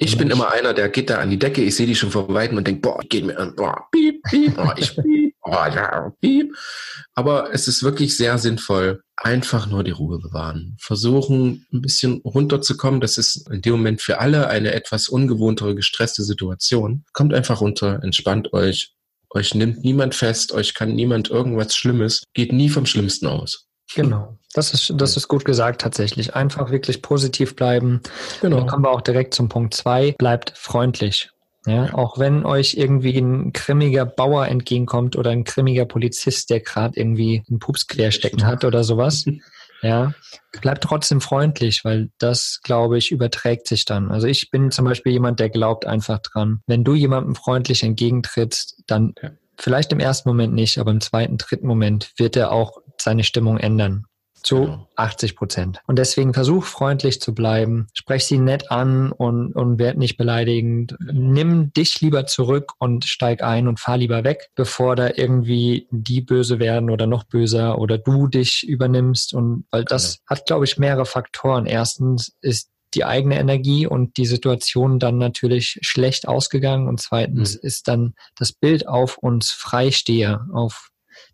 S4: Ich bin immer einer, der geht da an die Decke, ich sehe die schon von Weitem und denke, boah, geht mir an, boah, piep, piep, boah, ich piep, boah, ja, piep. Aber es ist wirklich sehr sinnvoll, einfach nur die Ruhe bewahren. Versuchen, ein bisschen runterzukommen. Das ist in dem Moment für alle eine etwas ungewohntere, gestresste Situation. Kommt einfach runter, entspannt euch. Euch nimmt niemand fest, euch kann niemand irgendwas Schlimmes. Geht nie vom Schlimmsten aus.
S3: Genau. Das ist, das ist gut gesagt tatsächlich. Einfach wirklich positiv bleiben. Genau. Dann kommen wir auch direkt zum Punkt zwei. Bleibt freundlich. Ja, auch wenn euch irgendwie ein grimmiger Bauer entgegenkommt oder ein grimmiger Polizist, der gerade irgendwie einen Pups querstecken hat oder sowas. Ja, bleibt trotzdem freundlich, weil das, glaube ich, überträgt sich dann. Also ich bin zum Beispiel jemand, der glaubt einfach dran. Wenn du jemandem freundlich entgegentrittst, dann vielleicht im ersten Moment nicht, aber im zweiten, dritten Moment wird er auch seine Stimmung ändern zu genau. 80 Prozent. Und deswegen versuch freundlich zu bleiben, sprech sie nett an und, und werd nicht beleidigend. Nimm dich lieber zurück und steig ein und fahr lieber weg, bevor da irgendwie die böse werden oder noch böser oder du dich übernimmst. Und weil das genau. hat, glaube ich, mehrere Faktoren. Erstens ist die eigene Energie und die Situation dann natürlich schlecht ausgegangen. Und zweitens mhm. ist dann das Bild auf uns Freisteher, auf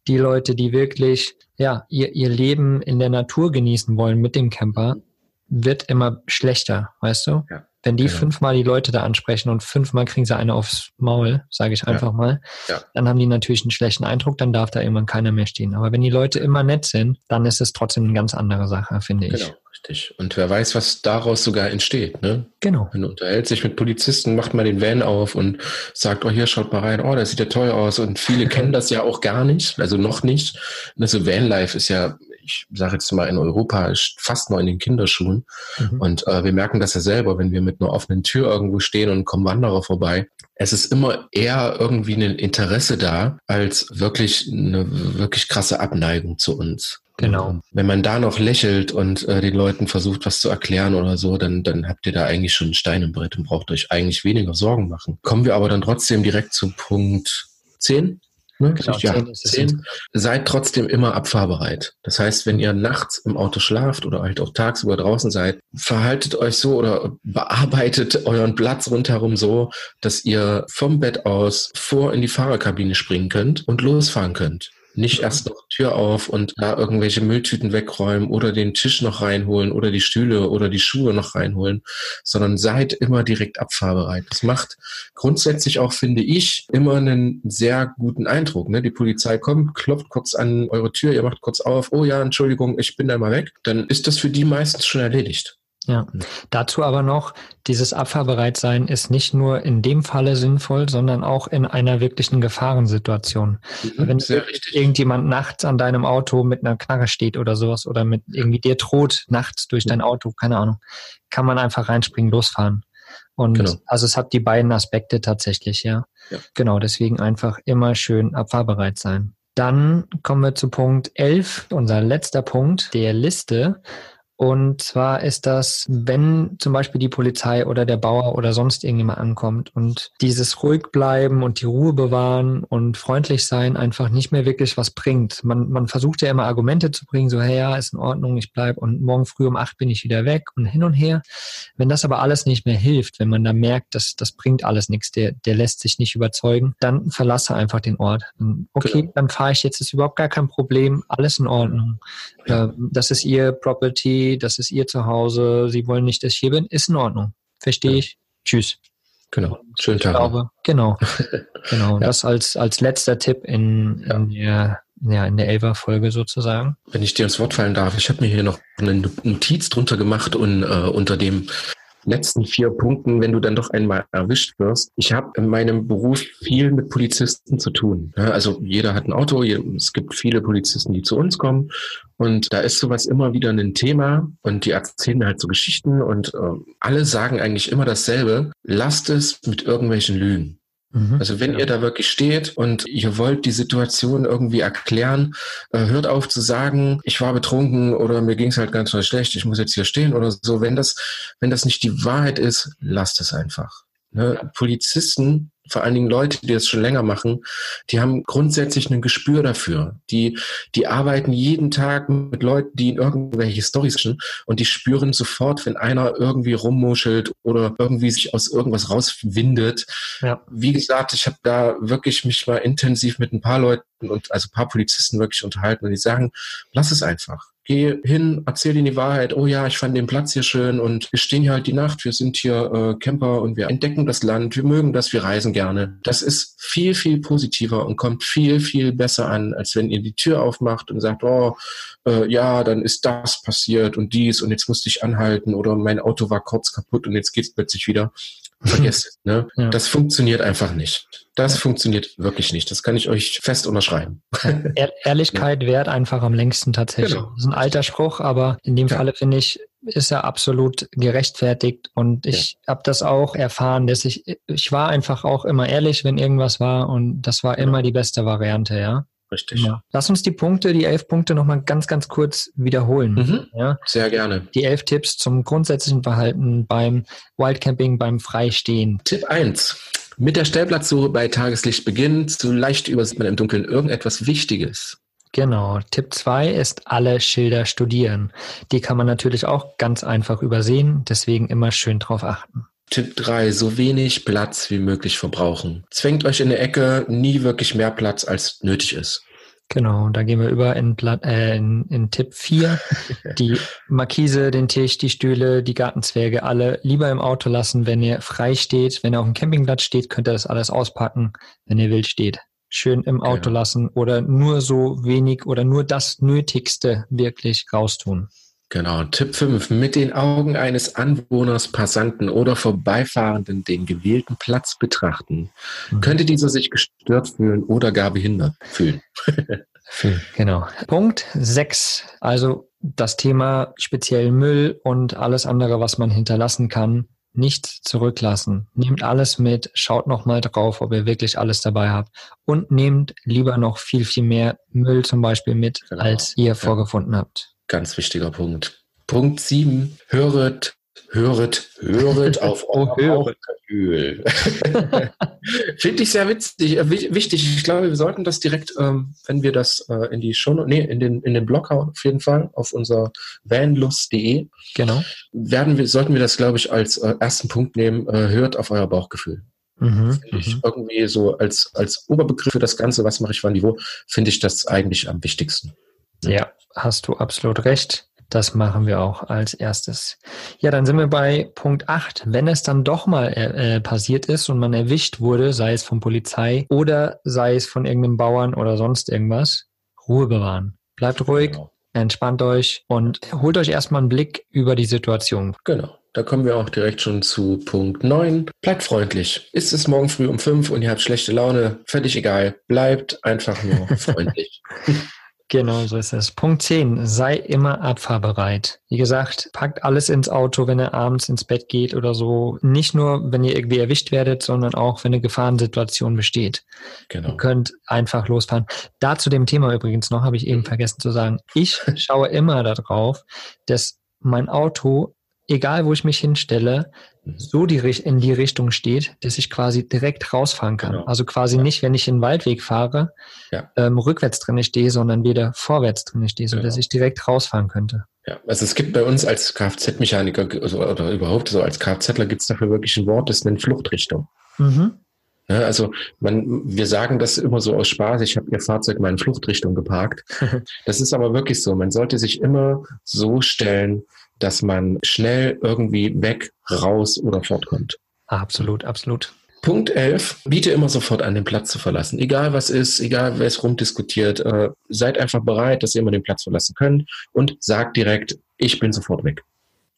S3: die Leute, die wirklich ja ihr, ihr Leben in der Natur genießen wollen mit dem Camper, wird immer schlechter, weißt du? Ja. Wenn die genau. fünfmal die Leute da ansprechen und fünfmal kriegen sie eine aufs Maul, sage ich einfach ja. mal, ja. dann haben die natürlich einen schlechten Eindruck, dann darf da irgendwann keiner mehr stehen. Aber wenn die Leute immer nett sind, dann ist es trotzdem eine ganz andere Sache, finde ich.
S4: Genau, richtig. Und wer weiß, was daraus sogar entsteht, ne?
S3: Genau.
S4: Man unterhält sich mit Polizisten, macht mal den Van auf und sagt, oh, hier schaut mal rein, oh, das sieht ja toll aus. Und viele kennen das ja auch gar nicht, also noch nicht. Also Vanlife ist ja ich sage jetzt mal in Europa, fast nur in den Kinderschuhen. Mhm. Und äh, wir merken das ja selber, wenn wir mit einer offenen Tür irgendwo stehen und kommen Wanderer vorbei. Es ist immer eher irgendwie ein Interesse da, als wirklich eine wirklich krasse Abneigung zu uns.
S3: Genau.
S4: Wenn man da noch lächelt und äh, den Leuten versucht, was zu erklären oder so, dann, dann habt ihr da eigentlich schon einen Stein im Brett und braucht euch eigentlich weniger Sorgen machen. Kommen wir aber dann trotzdem direkt zu Punkt 10. Ne? Genau, ja, 10, 10. Seid trotzdem immer abfahrbereit. Das heißt, wenn ihr nachts im Auto schlaft oder halt auch tagsüber draußen seid, verhaltet euch so oder bearbeitet euren Platz rundherum so, dass ihr vom Bett aus vor in die Fahrerkabine springen könnt und losfahren könnt. Nicht erst noch Tür auf und da irgendwelche Mülltüten wegräumen oder den Tisch noch reinholen oder die Stühle oder die Schuhe noch reinholen, sondern seid immer direkt abfahrbereit. Das macht grundsätzlich auch, finde ich, immer einen sehr guten Eindruck. Ne? Die Polizei kommt, klopft kurz an eure Tür, ihr macht kurz auf, oh ja, Entschuldigung, ich bin da mal weg. Dann ist das für die meistens schon erledigt.
S3: Ja, dazu aber noch, dieses Abfahrbereitsein ist nicht nur in dem Falle sinnvoll, sondern auch in einer wirklichen Gefahrensituation. Mhm, Wenn irgendjemand nachts an deinem Auto mit einer Knarre steht oder sowas oder mit irgendwie dir droht nachts durch dein Auto, keine Ahnung, kann man einfach reinspringen, losfahren. Und genau. also es hat die beiden Aspekte tatsächlich, ja. ja. Genau, deswegen einfach immer schön abfahrbereit sein. Dann kommen wir zu Punkt 11, unser letzter Punkt der Liste. Und zwar ist das, wenn zum Beispiel die Polizei oder der Bauer oder sonst irgendjemand ankommt und dieses ruhig bleiben und die Ruhe bewahren und freundlich sein einfach nicht mehr wirklich was bringt. Man, man versucht ja immer Argumente zu bringen, so, hey, ja, ist in Ordnung, ich bleib und morgen früh um acht bin ich wieder weg und hin und her. Wenn das aber alles nicht mehr hilft, wenn man da merkt, dass das bringt alles nichts, der, der lässt sich nicht überzeugen, dann verlasse einfach den Ort. Okay, genau. dann fahre ich jetzt, ist überhaupt gar kein Problem, alles in Ordnung. Ja. Das ist ihr Property, das ist ihr Zuhause, sie wollen nicht, dass ich hier bin, ist in Ordnung. Verstehe ja. ich. Tschüss.
S4: Genau. Schönen Tag.
S3: Glaube, genau. genau. Ja. Das als, als letzter Tipp in, in der ja, in der Elfer-Folge sozusagen.
S4: Wenn ich dir ins Wort fallen darf, ich habe mir hier noch eine Notiz drunter gemacht und äh, unter dem letzten vier Punkten, wenn du dann doch einmal erwischt wirst. Ich habe in meinem Beruf viel mit Polizisten zu tun. Also jeder hat ein Auto, es gibt viele Polizisten, die zu uns kommen und da ist sowas immer wieder ein Thema und die erzählen mir halt so Geschichten und äh, alle sagen eigentlich immer dasselbe. Lasst es mit irgendwelchen Lügen. Mhm. Also wenn ja. ihr da wirklich steht und ihr wollt die Situation irgendwie erklären, äh, hört auf zu sagen, ich war betrunken oder mir ging es halt ganz schlecht, ich muss jetzt hier stehen oder so. Wenn das, wenn das nicht die Wahrheit ist, lasst es einfach. Ne? Polizisten vor allen Dingen Leute, die das schon länger machen, die haben grundsätzlich ein Gespür dafür. Die, die arbeiten jeden Tag mit Leuten, die in irgendwelche Storys sind und die spüren sofort, wenn einer irgendwie rummuschelt oder irgendwie sich aus irgendwas rauswindet. Ja. Wie gesagt, ich habe da wirklich mich mal intensiv mit ein paar Leuten und also ein paar Polizisten wirklich unterhalten und die sagen, lass es einfach geh hin, erzähl ihnen die Wahrheit, oh ja, ich fand den Platz hier schön und wir stehen hier halt die Nacht, wir sind hier äh, Camper und wir entdecken das Land, wir mögen das, wir reisen gerne. Das ist viel, viel positiver und kommt viel, viel besser an, als wenn ihr die Tür aufmacht und sagt, oh, äh, ja, dann ist das passiert und dies und jetzt musste ich anhalten oder mein Auto war kurz kaputt und jetzt geht's plötzlich wieder. Vergesst es. Ne? Ja. Das funktioniert einfach nicht. Das ja. funktioniert wirklich nicht. Das kann ich euch fest unterschreiben.
S3: Ehr Ehrlichkeit ja. währt einfach am längsten tatsächlich. Genau. Das ist ein alter Spruch, aber in dem Falle finde ich, ist er absolut gerechtfertigt und ich habe das auch erfahren, dass ich ich war einfach auch immer ehrlich, wenn irgendwas war und das war immer die beste Variante, ja.
S4: Richtig. Ja.
S3: Lass uns die Punkte, die elf Punkte nochmal ganz, ganz kurz wiederholen.
S4: Mhm. Ja? Sehr gerne.
S3: Die elf Tipps zum grundsätzlichen Verhalten beim Wildcamping, beim Freistehen.
S4: Tipp 1. Mit der Stellplatzsuche bei Tageslicht beginnen. Zu leicht übersieht man im Dunkeln irgendetwas Wichtiges.
S3: Genau. Tipp 2 ist alle Schilder studieren. Die kann man natürlich auch ganz einfach übersehen, deswegen immer schön drauf achten.
S4: Tipp 3, so wenig Platz wie möglich verbrauchen. Zwängt euch in der Ecke nie wirklich mehr Platz, als nötig ist.
S3: Genau, da gehen wir über in, äh, in, in Tipp 4. Die Markise, den Tisch, die Stühle, die Gartenzwerge, alle lieber im Auto lassen, wenn ihr frei steht. Wenn ihr auf dem Campingplatz steht, könnt ihr das alles auspacken. Wenn ihr wild steht, schön im Auto genau. lassen oder nur so wenig oder nur das Nötigste wirklich raustun.
S4: Genau. Tipp 5. Mit den Augen eines Anwohners, Passanten oder Vorbeifahrenden den gewählten Platz betrachten. Mhm. Könnte dieser sich gestört fühlen oder gar behindert fühlen.
S3: genau. Punkt 6. Also das Thema speziell Müll und alles andere, was man hinterlassen kann, nicht zurücklassen. Nehmt alles mit, schaut nochmal drauf, ob ihr wirklich alles dabei habt und nehmt lieber noch viel, viel mehr Müll zum Beispiel mit, genau. als ihr ja. vorgefunden habt.
S4: Ganz wichtiger Punkt. Punkt 7. Höret, höret, höret auf euer Bauchgefühl. Finde ich sehr witzig, äh, wichtig. Ich glaube, wir sollten das direkt, ähm, wenn wir das äh, in die Show, nee, in den, in den Blog auf jeden Fall, auf unser vanlust.de.
S3: Genau.
S4: Werden wir, sollten wir das, glaube ich, als äh, ersten Punkt nehmen. Äh, hört auf euer Bauchgefühl. Mhm, ich mhm. irgendwie so als, als Oberbegriff für das Ganze, was mache ich wann, wo, finde ich das eigentlich am wichtigsten.
S3: Ja, hast du absolut recht. Das machen wir auch als erstes. Ja, dann sind wir bei Punkt 8. Wenn es dann doch mal äh, äh, passiert ist und man erwischt wurde, sei es von Polizei oder sei es von irgendeinem Bauern oder sonst irgendwas, Ruhe bewahren. Bleibt ruhig, genau. entspannt euch und holt euch erstmal einen Blick über die Situation.
S4: Genau. Da kommen wir auch direkt schon zu Punkt 9. Bleibt freundlich. Ist es morgen früh um 5 und ihr habt schlechte Laune? Völlig egal. Bleibt einfach nur freundlich.
S3: Genau, so ist es. Punkt 10. Sei immer abfahrbereit. Wie gesagt, packt alles ins Auto, wenn ihr abends ins Bett geht oder so. Nicht nur, wenn ihr irgendwie erwischt werdet, sondern auch, wenn eine Gefahrensituation besteht. Genau. Ihr könnt einfach losfahren. Da zu dem Thema übrigens noch, habe ich eben vergessen zu sagen. Ich schaue immer darauf, dass mein Auto egal wo ich mich hinstelle, mhm. so die, in die Richtung steht, dass ich quasi direkt rausfahren kann. Genau. Also quasi ja. nicht, wenn ich in den Waldweg fahre, ja. ähm, rückwärts drin stehe, sondern wieder vorwärts drin stehe, so genau. ich direkt rausfahren könnte.
S4: Ja, also es gibt bei uns als Kfz-Mechaniker also, oder überhaupt so als Kfzler gibt es dafür wirklich ein Wort, das nennt Fluchtrichtung. Mhm. Ja, also man, wir sagen das immer so aus Spaß, ich habe ihr Fahrzeug mal in Fluchtrichtung geparkt. das ist aber wirklich so. Man sollte sich immer so stellen, dass man schnell irgendwie weg, raus oder fortkommt.
S3: Absolut, absolut.
S4: Punkt 11, biete immer sofort an, den Platz zu verlassen. Egal was ist, egal wer es rumdiskutiert, äh, seid einfach bereit, dass ihr immer den Platz verlassen könnt und sagt direkt, ich bin sofort weg.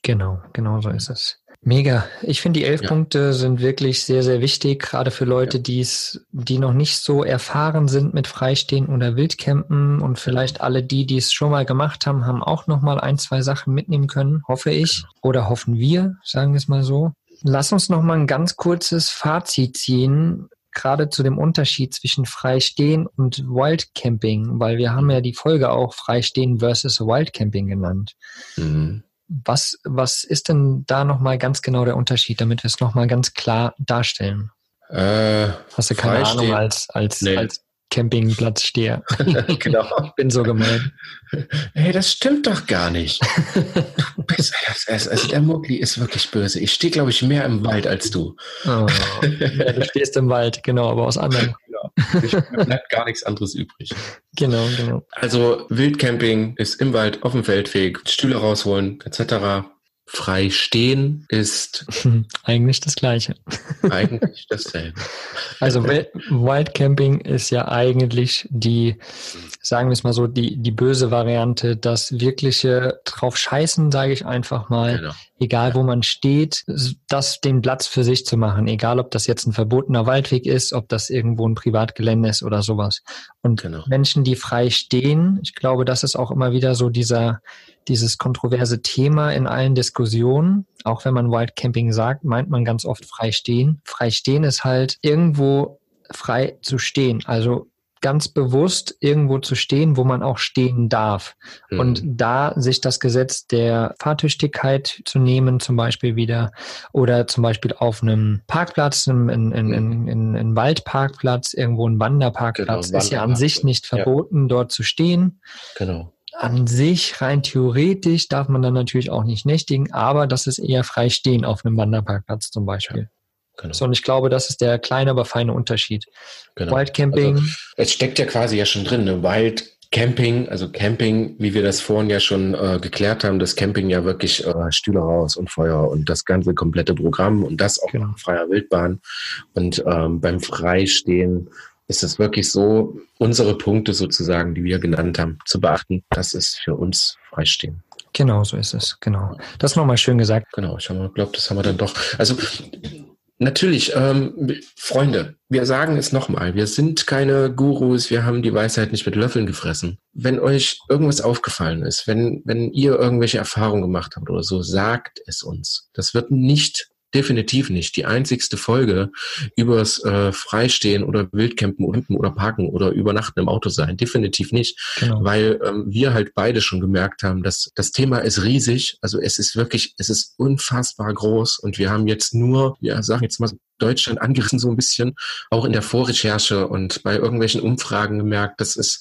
S3: Genau, genau so ist es. Mega. Ich finde, die elf ja. Punkte sind wirklich sehr, sehr wichtig, gerade für Leute, ja. die noch nicht so erfahren sind mit Freistehen oder Wildcampen und vielleicht alle die, die es schon mal gemacht haben, haben auch noch mal ein, zwei Sachen mitnehmen können, hoffe ich. Genau. Oder hoffen wir, sagen wir es mal so. Lass uns noch mal ein ganz kurzes Fazit ziehen, gerade zu dem Unterschied zwischen Freistehen und Wildcamping, weil wir haben ja die Folge auch Freistehen versus Wildcamping genannt. Mhm. Was, was ist denn da nochmal ganz genau der Unterschied, damit wir es nochmal ganz klar darstellen? Äh, Hast du keine Ahnung als, als, nee. als Campingplatzsteher? genau. ich bin so gemein.
S4: Hey, das stimmt doch gar nicht. bist, also der Mugli ist wirklich böse. Ich stehe, glaube ich, mehr im Wald als du.
S3: Oh, ja, du stehst im Wald, genau, aber aus anderen.
S4: Mir bleibt gar nichts anderes übrig.
S3: Genau, genau.
S4: Also Wildcamping ist im Wald auf dem Feldweg, Stühle rausholen, etc. Frei stehen ist
S3: eigentlich das Gleiche.
S4: Eigentlich dasselbe.
S3: Also Wildcamping ist ja eigentlich die, sagen wir es mal so, die, die böse Variante, das wirkliche drauf scheißen, sage ich einfach mal, genau. egal wo man steht, das den Platz für sich zu machen, egal ob das jetzt ein verbotener Waldweg ist, ob das irgendwo ein Privatgelände ist oder sowas. Und genau. Menschen, die frei stehen, ich glaube, das ist auch immer wieder so dieser dieses kontroverse Thema in allen Diskussionen. Auch wenn man Wildcamping sagt, meint man ganz oft frei stehen. Frei stehen ist halt irgendwo frei zu stehen. Also ganz bewusst irgendwo zu stehen, wo man auch stehen darf. Mhm. Und da sich das Gesetz der Fahrtüchtigkeit zu nehmen, zum Beispiel wieder, oder zum Beispiel auf einem Parkplatz, in, in, in, in, in, Waldparkplatz, irgendwo ein Wanderparkplatz, genau, ist ja an sich nicht verboten, ja. dort zu stehen.
S4: Genau.
S3: An sich, rein theoretisch, darf man dann natürlich auch nicht nächtigen, aber das ist eher frei stehen auf einem Wanderparkplatz zum Beispiel. Genau. So, und ich glaube, das ist der kleine, aber feine Unterschied.
S4: Genau. Wildcamping. Also, es steckt ja quasi ja schon drin, ne? Wild Camping, also Camping, wie wir das vorhin ja schon äh, geklärt haben, das Camping ja wirklich äh, Stühle raus und Feuer und das ganze komplette Programm und das auch genau. freier Wildbahn. Und ähm, beim Freistehen ist es wirklich so, unsere Punkte sozusagen, die wir genannt haben, zu beachten. Das ist für uns Freistehen.
S3: Genau, so ist es. Genau. Das nochmal schön gesagt.
S4: Genau, ich glaube, das haben wir dann doch. Also Natürlich, ähm, Freunde, wir sagen es nochmal, wir sind keine Gurus, wir haben die Weisheit nicht mit Löffeln gefressen. Wenn euch irgendwas aufgefallen ist, wenn, wenn ihr irgendwelche Erfahrungen gemacht habt oder so, sagt es uns. Das wird nicht definitiv nicht die einzigste Folge übers äh, Freistehen oder Wildcampen oder Parken oder Übernachten im Auto sein. Definitiv nicht, genau. weil ähm, wir halt beide schon gemerkt haben, dass das Thema ist riesig. Also es ist wirklich, es ist unfassbar groß und wir haben jetzt nur, ja, sagen jetzt mal Deutschland angerissen so ein bisschen, auch in der Vorrecherche und bei irgendwelchen Umfragen gemerkt, dass es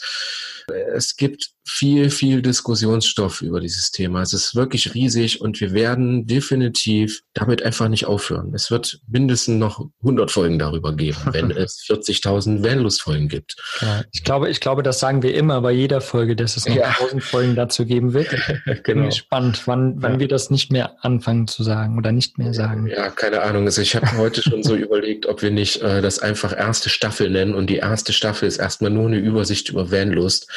S4: es gibt viel, viel Diskussionsstoff über dieses Thema. Es ist wirklich riesig und wir werden definitiv damit einfach nicht aufhören. Es wird mindestens noch 100 Folgen darüber geben, wenn es 40.000 Vanlust-Folgen gibt.
S3: Ja, ich glaube, ich glaube, das sagen wir immer bei jeder Folge, dass es noch ja. 1000 Folgen dazu geben wird. Ich bin genau. gespannt, wann, wann ja. wir das nicht mehr anfangen zu sagen oder nicht mehr sagen.
S4: Ja, keine Ahnung. Also ich habe heute schon so überlegt, ob wir nicht äh, das einfach erste Staffel nennen und die erste Staffel ist erstmal nur eine Übersicht über Vanlust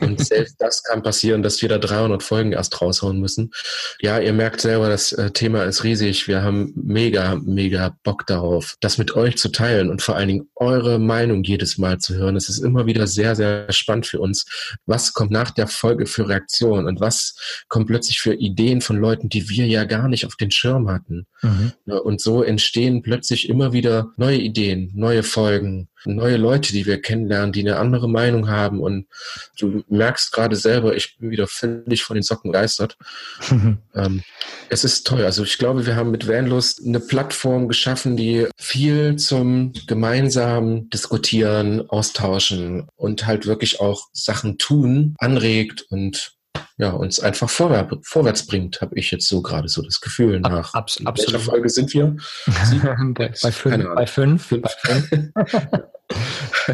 S4: und selbst das kann passieren, dass wir da 300 Folgen erst raushauen müssen. Ja, ihr merkt selber, das äh, Thema ist riesig. Wir haben mega, mega Bock darauf, das mit euch zu teilen und vor allen Dingen eure Meinung jedes Mal zu hören. Es ist immer wieder sehr, sehr spannend für uns. Was kommt nach der Folge für Reaktionen und was kommt plötzlich für Ideen von Leuten, die wir ja gar nicht auf den Schirm hatten. Mhm. Und so entstehen plötzlich immer wieder neue Ideen, neue Folgen, neue Leute, die wir kennenlernen, die eine andere Meinung haben. Und du merkst gerade selber, ich bin wieder völlig von den Socken geistert. ähm, es ist toll. Also ich glaube, wir haben mit Vanlust eine Plattform geschaffen, die viel zum gemeinsamen Diskutieren, Austauschen und halt wirklich auch Sachen tun, anregt und ja, uns einfach vorwärts, vorwärts bringt, habe ich jetzt so gerade so das Gefühl nach.
S3: Abs absolut.
S4: Welcher Folge sind wir?
S3: bei, bei, fünf, bei fünf. Bei fünf.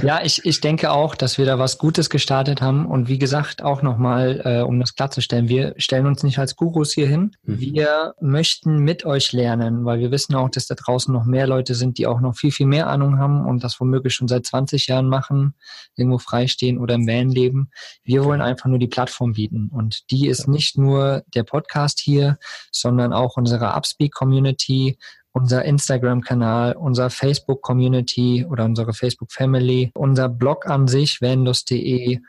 S3: Ja, ich, ich denke auch, dass wir da was Gutes gestartet haben. Und wie gesagt, auch nochmal, äh, um das klarzustellen, wir stellen uns nicht als Gurus hier hin. Mhm. Wir möchten mit euch lernen, weil wir wissen auch, dass da draußen noch mehr Leute sind, die auch noch viel, viel mehr Ahnung haben und das womöglich schon seit 20 Jahren machen, irgendwo freistehen oder im Van leben. Wir wollen einfach nur die Plattform bieten. Und die ist nicht nur der Podcast hier, sondern auch unsere Upspeak-Community, unser Instagram-Kanal, unser Facebook-Community oder unsere Facebook-Family, unser Blog an sich, vanlust.de.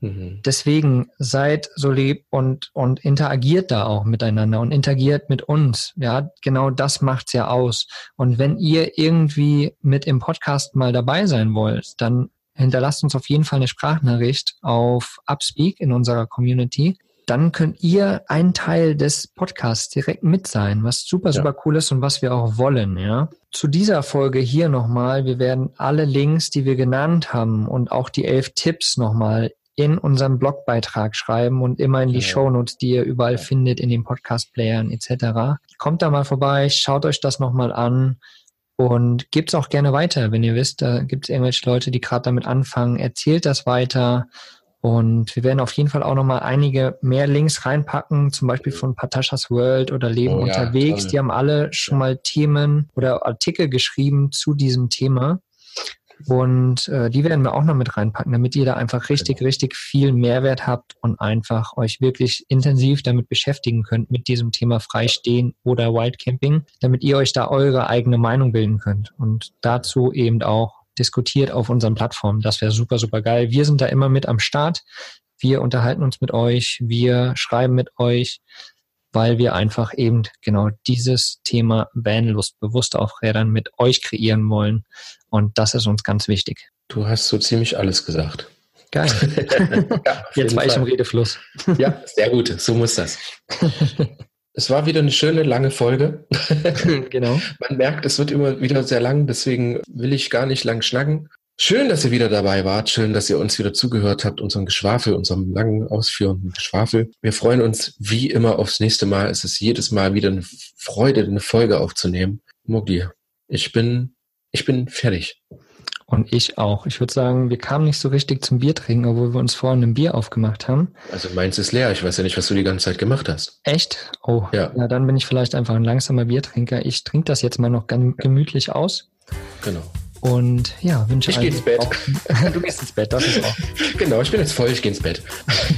S3: Mhm. Deswegen seid so lieb und, und interagiert da auch miteinander und interagiert mit uns. Ja, genau das macht's ja aus. Und wenn ihr irgendwie mit im Podcast mal dabei sein wollt, dann hinterlasst uns auf jeden Fall eine Sprachnachricht auf Upspeak in unserer Community dann könnt ihr ein Teil des Podcasts direkt mit sein, was super, super ja. cool ist und was wir auch wollen, ja. Zu dieser Folge hier nochmal, wir werden alle Links, die wir genannt haben und auch die elf Tipps nochmal in unserem Blogbeitrag schreiben und immer in die ja. Shownotes, die ihr überall findet, in den Podcast-Playern etc. Kommt da mal vorbei, schaut euch das nochmal an und gebt es auch gerne weiter. Wenn ihr wisst, da gibt es irgendwelche Leute, die gerade damit anfangen, erzählt das weiter und wir werden auf jeden Fall auch nochmal einige mehr Links reinpacken, zum Beispiel von Patashas World oder Leben oh, unterwegs. Ja, die haben alle schon mal Themen oder Artikel geschrieben zu diesem Thema. Und äh, die werden wir auch noch mit reinpacken, damit ihr da einfach richtig, genau. richtig viel Mehrwert habt und einfach euch wirklich intensiv damit beschäftigen könnt, mit diesem Thema Freistehen oder Wildcamping, damit ihr euch da eure eigene Meinung bilden könnt. Und dazu eben auch diskutiert auf unseren Plattformen. Das wäre super, super geil. Wir sind da immer mit am Start. Wir unterhalten uns mit euch. Wir schreiben mit euch, weil wir einfach eben genau dieses Thema Vanlust bewusst auf Rädern mit euch kreieren wollen. Und das ist uns ganz wichtig.
S4: Du hast so ziemlich alles gesagt.
S3: Geil. ja, Jetzt war ich im Redefluss.
S4: ja, sehr gut. So muss das. Es war wieder eine schöne lange Folge.
S3: genau.
S4: Man merkt, es wird immer wieder sehr lang, deswegen will ich gar nicht lang schnacken. Schön, dass ihr wieder dabei wart. Schön, dass ihr uns wieder zugehört habt, unserem Geschwafel, unserem langen, ausführenden Geschwafel. Wir freuen uns wie immer aufs nächste Mal. Es ist jedes Mal wieder eine Freude, eine Folge aufzunehmen. Mogli, ich bin, ich bin fertig.
S3: Und ich auch. Ich würde sagen, wir kamen nicht so richtig zum Bier trinken, obwohl wir uns vorhin ein Bier aufgemacht haben.
S4: Also meins ist leer. Ich weiß ja nicht, was du die ganze Zeit gemacht hast.
S3: Echt? Oh, ja. ja dann bin ich vielleicht einfach ein langsamer Biertrinker. Ich trinke das jetzt mal noch ganz gemütlich aus.
S4: Genau.
S3: Und ja, wünsche
S4: Ich gehe ins Bett.
S3: du gehst ins Bett, das ist auch.
S4: Genau, ich bin jetzt voll, ich gehe ins Bett.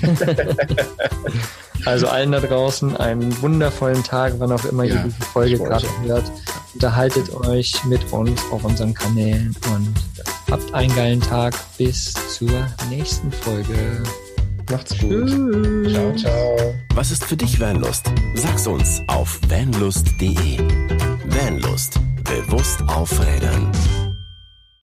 S3: also allen da draußen einen wundervollen Tag, wann auch immer ja, ihr diese Folge gerade hört. Unterhaltet euch mit uns auf unseren Kanälen und Habt einen geilen Tag. Bis zur nächsten Folge.
S4: Macht's gut. Tschüss. Ciao, ciao.
S2: Was ist für dich Vanlust? Sag's uns auf vanlust.de. Vanlust. Bewusst aufrädern.